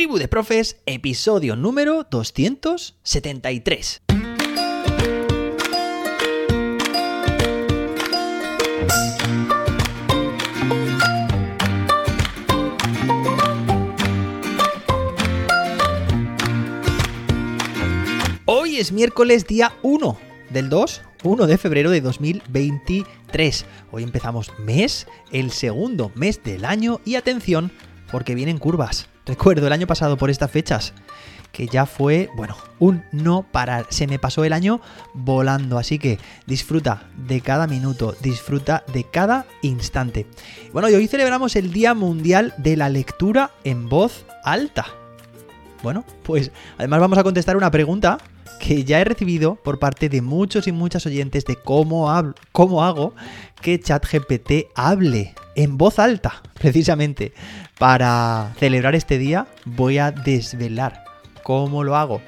Tribu de Profes, episodio número 273. Hoy es miércoles día 1 del 2, 1 de febrero de 2023. Hoy empezamos mes, el segundo mes del año y atención, porque vienen curvas. Recuerdo el año pasado por estas fechas que ya fue, bueno, un no parar. Se me pasó el año volando, así que disfruta de cada minuto, disfruta de cada instante. Bueno, y hoy celebramos el Día Mundial de la Lectura en Voz Alta. Bueno, pues además vamos a contestar una pregunta que ya he recibido por parte de muchos y muchas oyentes de cómo, cómo hago que ChatGPT hable en voz alta, precisamente. Para celebrar este día voy a desvelar cómo lo hago.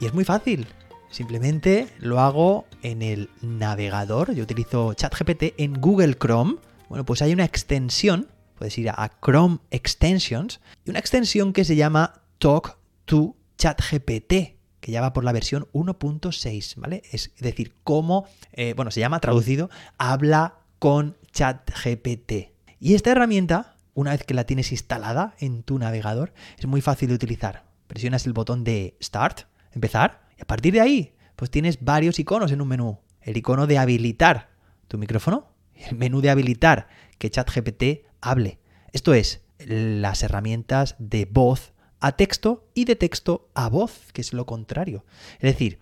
Y es muy fácil. Simplemente lo hago en el navegador. Yo utilizo ChatGPT en Google Chrome. Bueno, pues hay una extensión. Puedes ir a Chrome Extensions. Y una extensión que se llama Talk to ChatGPT que ya va por la versión 1.6, ¿vale? Es decir, cómo, eh, bueno, se llama traducido, habla con ChatGPT. Y esta herramienta, una vez que la tienes instalada en tu navegador, es muy fácil de utilizar. Presionas el botón de Start, empezar, y a partir de ahí, pues tienes varios iconos en un menú. El icono de habilitar tu micrófono, el menú de habilitar que ChatGPT hable. Esto es, las herramientas de voz a texto y de texto a voz, que es lo contrario. Es decir,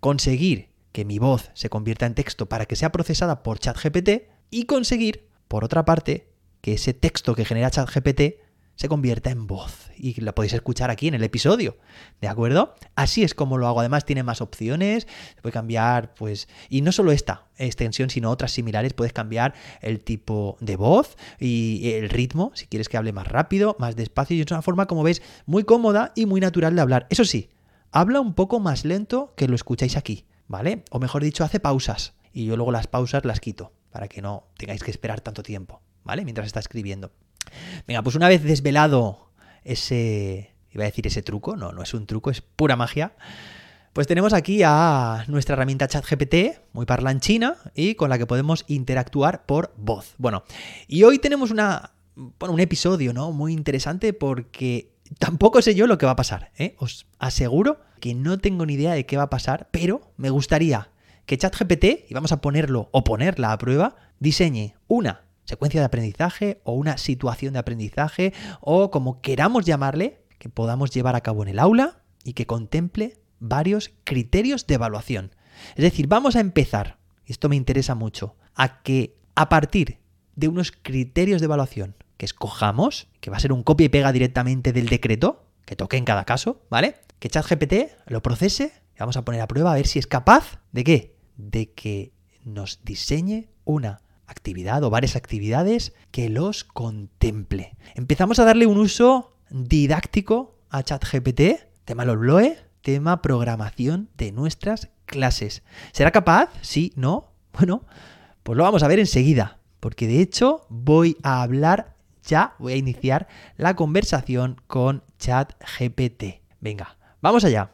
conseguir que mi voz se convierta en texto para que sea procesada por ChatGPT y conseguir, por otra parte, que ese texto que genera ChatGPT se convierta en voz y la podéis escuchar aquí en el episodio, ¿de acuerdo? Así es como lo hago. Además tiene más opciones, puede cambiar, pues, y no solo esta extensión, sino otras similares, puedes cambiar el tipo de voz y el ritmo, si quieres que hable más rápido, más despacio y es una forma, como ves, muy cómoda y muy natural de hablar. Eso sí, habla un poco más lento que lo escucháis aquí, ¿vale? O mejor dicho, hace pausas y yo luego las pausas las quito para que no tengáis que esperar tanto tiempo, ¿vale? Mientras está escribiendo. Venga, pues una vez desvelado ese, iba a decir ese truco, no, no es un truco, es pura magia. Pues tenemos aquí a nuestra herramienta ChatGPT, muy parlanchina, y con la que podemos interactuar por voz. Bueno, y hoy tenemos una, bueno, un episodio, ¿no? Muy interesante porque tampoco sé yo lo que va a pasar, ¿eh? Os aseguro que no tengo ni idea de qué va a pasar, pero me gustaría que ChatGPT, y vamos a ponerlo o ponerla a prueba, diseñe una secuencia de aprendizaje o una situación de aprendizaje o como queramos llamarle, que podamos llevar a cabo en el aula y que contemple varios criterios de evaluación. Es decir, vamos a empezar, y esto me interesa mucho, a que a partir de unos criterios de evaluación que escojamos, que va a ser un copia y pega directamente del decreto, que toque en cada caso, ¿vale? Que ChatGPT lo procese y vamos a poner a prueba a ver si es capaz de qué? De que nos diseñe una actividad o varias actividades que los contemple. Empezamos a darle un uso didáctico a ChatGPT, tema LOE, tema programación de nuestras clases. ¿Será capaz? Sí, no. Bueno, pues lo vamos a ver enseguida, porque de hecho voy a hablar ya, voy a iniciar la conversación con ChatGPT. Venga, vamos allá.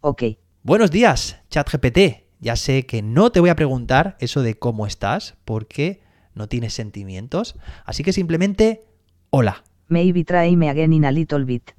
Ok. Buenos días, ChatGPT. Ya sé que no te voy a preguntar eso de cómo estás, porque no tienes sentimientos. Así que simplemente, hola. Maybe try me again in a little bit.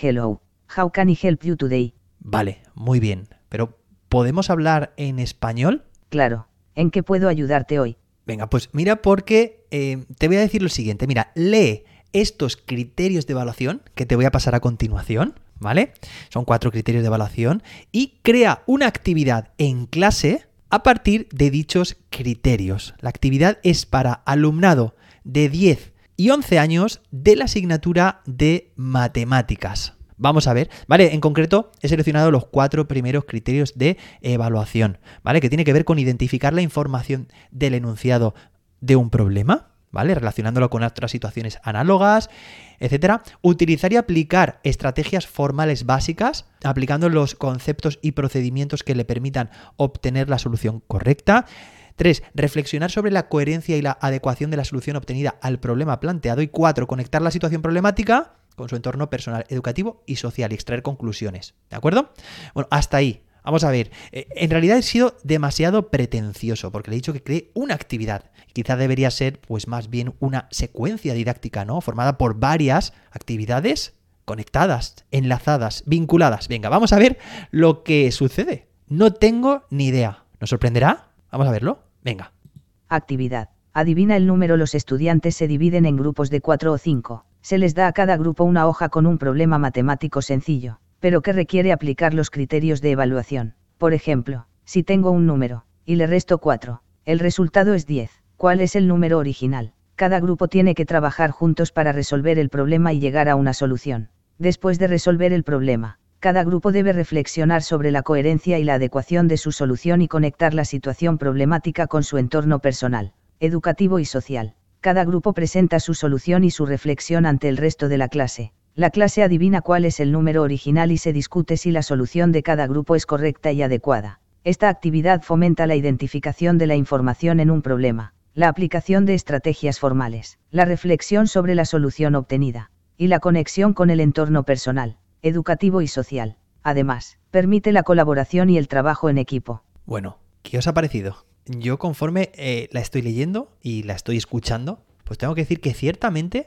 Hello. How can I help you today? Vale, muy bien. Pero, ¿podemos hablar en español? Claro. ¿En qué puedo ayudarte hoy? Venga, pues mira, porque eh, te voy a decir lo siguiente. Mira, lee estos criterios de evaluación que te voy a pasar a continuación. ¿Vale? Son cuatro criterios de evaluación y crea una actividad en clase a partir de dichos criterios. La actividad es para alumnado de 10 y 11 años de la asignatura de matemáticas. Vamos a ver, ¿vale? En concreto he seleccionado los cuatro primeros criterios de evaluación, ¿vale? Que tiene que ver con identificar la información del enunciado de un problema, ¿vale? Relacionándolo con otras situaciones análogas, etcétera. Utilizar y aplicar estrategias formales básicas, aplicando los conceptos y procedimientos que le permitan obtener la solución correcta. 3. Reflexionar sobre la coherencia y la adecuación de la solución obtenida al problema planteado. Y 4. Conectar la situación problemática con su entorno personal, educativo y social y extraer conclusiones. ¿De acuerdo? Bueno, hasta ahí. Vamos a ver, eh, en realidad he sido demasiado pretencioso porque le he dicho que cree una actividad. Quizá debería ser pues más bien una secuencia didáctica, ¿no? Formada por varias actividades conectadas, enlazadas, vinculadas. Venga, vamos a ver lo que sucede. No tengo ni idea. ¿Nos sorprenderá? Vamos a verlo. Venga. Actividad. Adivina el número. Los estudiantes se dividen en grupos de 4 o 5. Se les da a cada grupo una hoja con un problema matemático sencillo, pero que requiere aplicar los criterios de evaluación. Por ejemplo, si tengo un número, y le resto 4, el resultado es 10. ¿Cuál es el número original? Cada grupo tiene que trabajar juntos para resolver el problema y llegar a una solución. Después de resolver el problema, cada grupo debe reflexionar sobre la coherencia y la adecuación de su solución y conectar la situación problemática con su entorno personal, educativo y social. Cada grupo presenta su solución y su reflexión ante el resto de la clase. La clase adivina cuál es el número original y se discute si la solución de cada grupo es correcta y adecuada. Esta actividad fomenta la identificación de la información en un problema, la aplicación de estrategias formales, la reflexión sobre la solución obtenida, y la conexión con el entorno personal educativo y social. Además, permite la colaboración y el trabajo en equipo. Bueno, ¿qué os ha parecido? Yo conforme eh, la estoy leyendo y la estoy escuchando, pues tengo que decir que ciertamente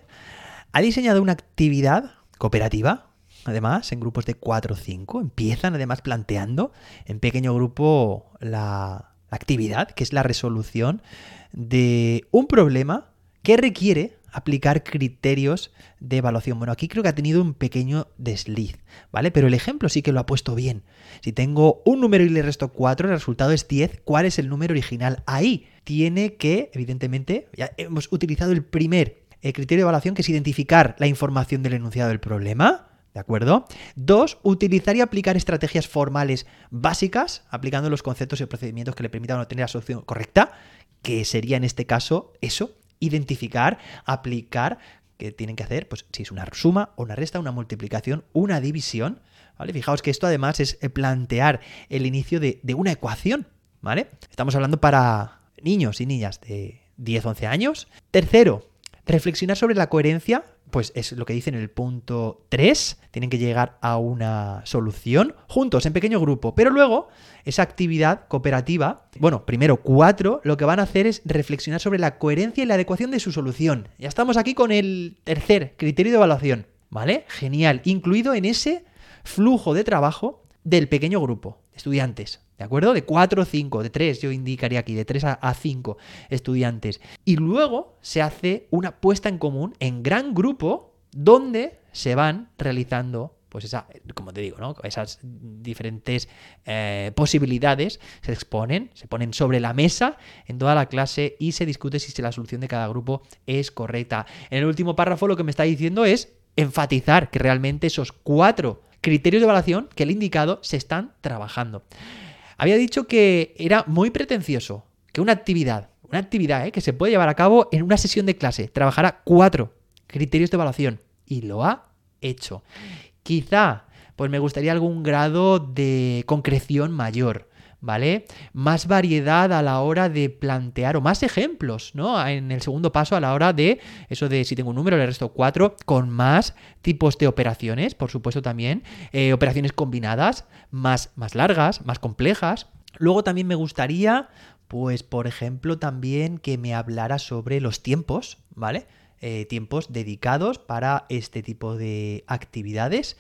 ha diseñado una actividad cooperativa, además, en grupos de 4 o 5. Empiezan además planteando en pequeño grupo la actividad, que es la resolución de un problema que requiere aplicar criterios de evaluación. Bueno, aquí creo que ha tenido un pequeño desliz, ¿vale? Pero el ejemplo sí que lo ha puesto bien. Si tengo un número y le resto 4, el resultado es 10, ¿cuál es el número original? Ahí tiene que, evidentemente, ya hemos utilizado el primer eh, criterio de evaluación, que es identificar la información del enunciado del problema. ¿De acuerdo? Dos, utilizar y aplicar estrategias formales básicas, aplicando los conceptos y procedimientos que le permitan obtener la solución correcta, que sería en este caso eso, identificar, aplicar, que tienen que hacer, pues si es una suma o una resta, una multiplicación, una división, ¿vale? Fijaos que esto además es eh, plantear el inicio de, de una ecuación, ¿vale? Estamos hablando para niños y niñas de 10, 11 años. Tercero, reflexionar sobre la coherencia pues es lo que dicen en el punto 3, tienen que llegar a una solución juntos, en pequeño grupo, pero luego esa actividad cooperativa, bueno, primero cuatro, lo que van a hacer es reflexionar sobre la coherencia y la adecuación de su solución. Ya estamos aquí con el tercer criterio de evaluación, ¿vale? Genial, incluido en ese flujo de trabajo del pequeño grupo, estudiantes. ¿De acuerdo? De 4 o 5, de 3, yo indicaría aquí, de 3 a 5 estudiantes. Y luego se hace una puesta en común en gran grupo donde se van realizando pues esa, como te digo, ¿no? Esas diferentes eh, posibilidades se exponen, se ponen sobre la mesa en toda la clase y se discute si la solución de cada grupo es correcta. En el último párrafo lo que me está diciendo es enfatizar que realmente esos cuatro criterios de evaluación que he indicado se están trabajando. Había dicho que era muy pretencioso, que una actividad, una actividad ¿eh? que se puede llevar a cabo en una sesión de clase, trabajará cuatro criterios de evaluación y lo ha hecho. Quizá, pues me gustaría algún grado de concreción mayor. ¿Vale? Más variedad a la hora de plantear, o más ejemplos, ¿no? En el segundo paso, a la hora de eso de si tengo un número, le resto cuatro, con más tipos de operaciones, por supuesto también, eh, operaciones combinadas, más, más largas, más complejas. Luego también me gustaría, pues, por ejemplo, también que me hablara sobre los tiempos, ¿vale? Eh, tiempos dedicados para este tipo de actividades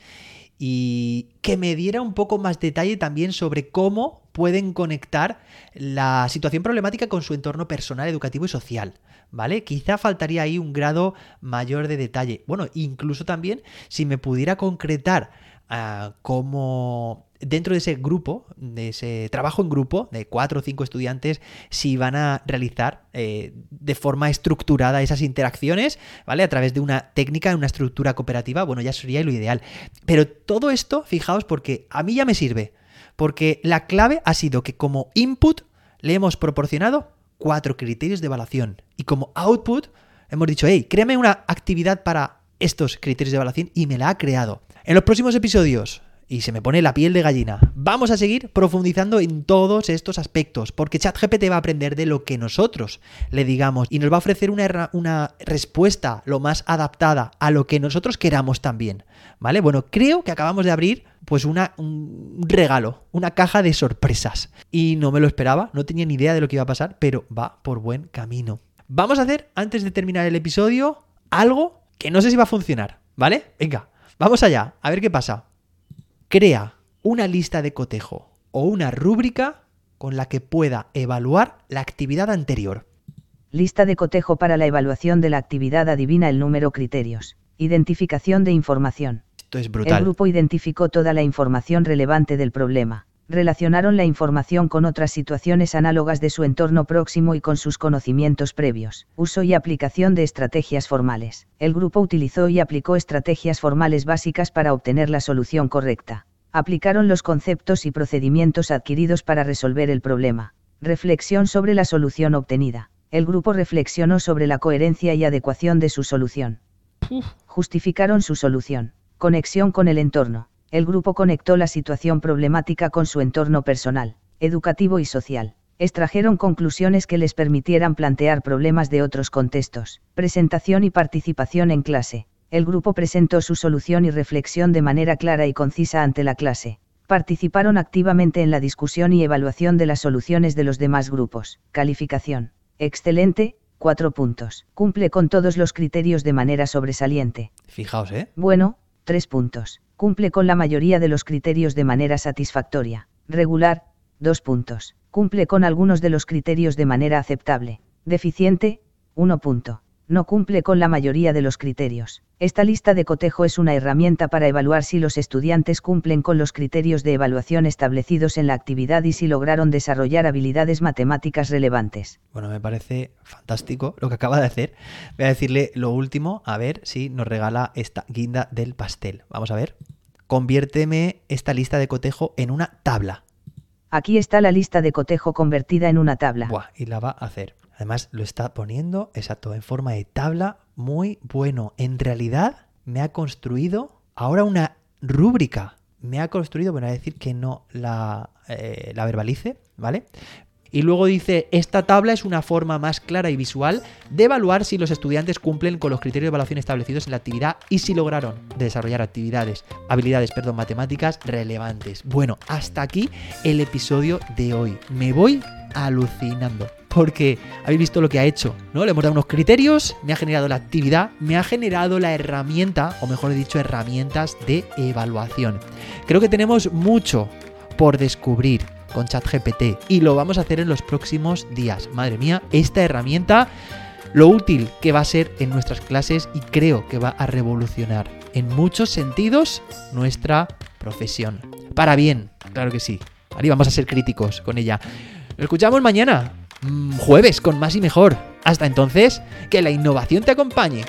y que me diera un poco más detalle también sobre cómo pueden conectar la situación problemática con su entorno personal, educativo y social. ¿Vale? Quizá faltaría ahí un grado mayor de detalle. Bueno, incluso también si me pudiera concretar uh, cómo dentro de ese grupo, de ese trabajo en grupo de cuatro o cinco estudiantes, si van a realizar eh, de forma estructurada esas interacciones, ¿vale? A través de una técnica, una estructura cooperativa, bueno, ya sería lo ideal. Pero todo esto, fijaos, porque a mí ya me sirve, porque la clave ha sido que como input le hemos proporcionado cuatro criterios de evaluación y como output hemos dicho, hey, créame una actividad para estos criterios de evaluación y me la ha creado. En los próximos episodios y se me pone la piel de gallina. Vamos a seguir profundizando en todos estos aspectos, porque ChatGPT va a aprender de lo que nosotros le digamos y nos va a ofrecer una, una respuesta lo más adaptada a lo que nosotros queramos también. ¿Vale? Bueno, creo que acabamos de abrir pues una, un regalo, una caja de sorpresas. Y no me lo esperaba, no tenía ni idea de lo que iba a pasar, pero va por buen camino. Vamos a hacer, antes de terminar el episodio, algo que no sé si va a funcionar, ¿vale? Venga, vamos allá, a ver qué pasa. Crea una lista de cotejo o una rúbrica con la que pueda evaluar la actividad anterior. Lista de cotejo para la evaluación de la actividad adivina el número criterios. Identificación de información. Esto es brutal. El grupo identificó toda la información relevante del problema. Relacionaron la información con otras situaciones análogas de su entorno próximo y con sus conocimientos previos. Uso y aplicación de estrategias formales. El grupo utilizó y aplicó estrategias formales básicas para obtener la solución correcta. Aplicaron los conceptos y procedimientos adquiridos para resolver el problema. Reflexión sobre la solución obtenida. El grupo reflexionó sobre la coherencia y adecuación de su solución. Justificaron su solución. Conexión con el entorno. El grupo conectó la situación problemática con su entorno personal, educativo y social. Extrajeron conclusiones que les permitieran plantear problemas de otros contextos. Presentación y participación en clase. El grupo presentó su solución y reflexión de manera clara y concisa ante la clase. Participaron activamente en la discusión y evaluación de las soluciones de los demás grupos. Calificación. Excelente, 4 puntos. Cumple con todos los criterios de manera sobresaliente. Fijaos, ¿eh? Bueno, 3 puntos. Cumple con la mayoría de los criterios de manera satisfactoria. Regular, 2 puntos. Cumple con algunos de los criterios de manera aceptable. Deficiente, 1 punto. No cumple con la mayoría de los criterios. Esta lista de cotejo es una herramienta para evaluar si los estudiantes cumplen con los criterios de evaluación establecidos en la actividad y si lograron desarrollar habilidades matemáticas relevantes. Bueno, me parece fantástico lo que acaba de hacer. Voy a decirle lo último, a ver si nos regala esta guinda del pastel. Vamos a ver. Conviérteme esta lista de cotejo en una tabla. Aquí está la lista de cotejo convertida en una tabla. Buah, y la va a hacer. Además, lo está poniendo, exacto, en forma de tabla. Muy bueno. En realidad, me ha construido ahora una rúbrica. Me ha construido, bueno, a decir que no la, eh, la verbalice, ¿vale? Y luego dice, esta tabla es una forma más clara y visual de evaluar si los estudiantes cumplen con los criterios de evaluación establecidos en la actividad y si lograron desarrollar actividades, habilidades, perdón, matemáticas relevantes. Bueno, hasta aquí el episodio de hoy. Me voy alucinando. Porque habéis visto lo que ha hecho, ¿no? Le hemos dado unos criterios, me ha generado la actividad, me ha generado la herramienta, o mejor dicho, herramientas de evaluación. Creo que tenemos mucho por descubrir con ChatGPT y lo vamos a hacer en los próximos días. Madre mía, esta herramienta, lo útil que va a ser en nuestras clases y creo que va a revolucionar en muchos sentidos nuestra profesión. Para bien, claro que sí. Ahí vamos a ser críticos con ella. Lo escuchamos mañana, mm, jueves, con más y mejor. Hasta entonces, que la innovación te acompañe.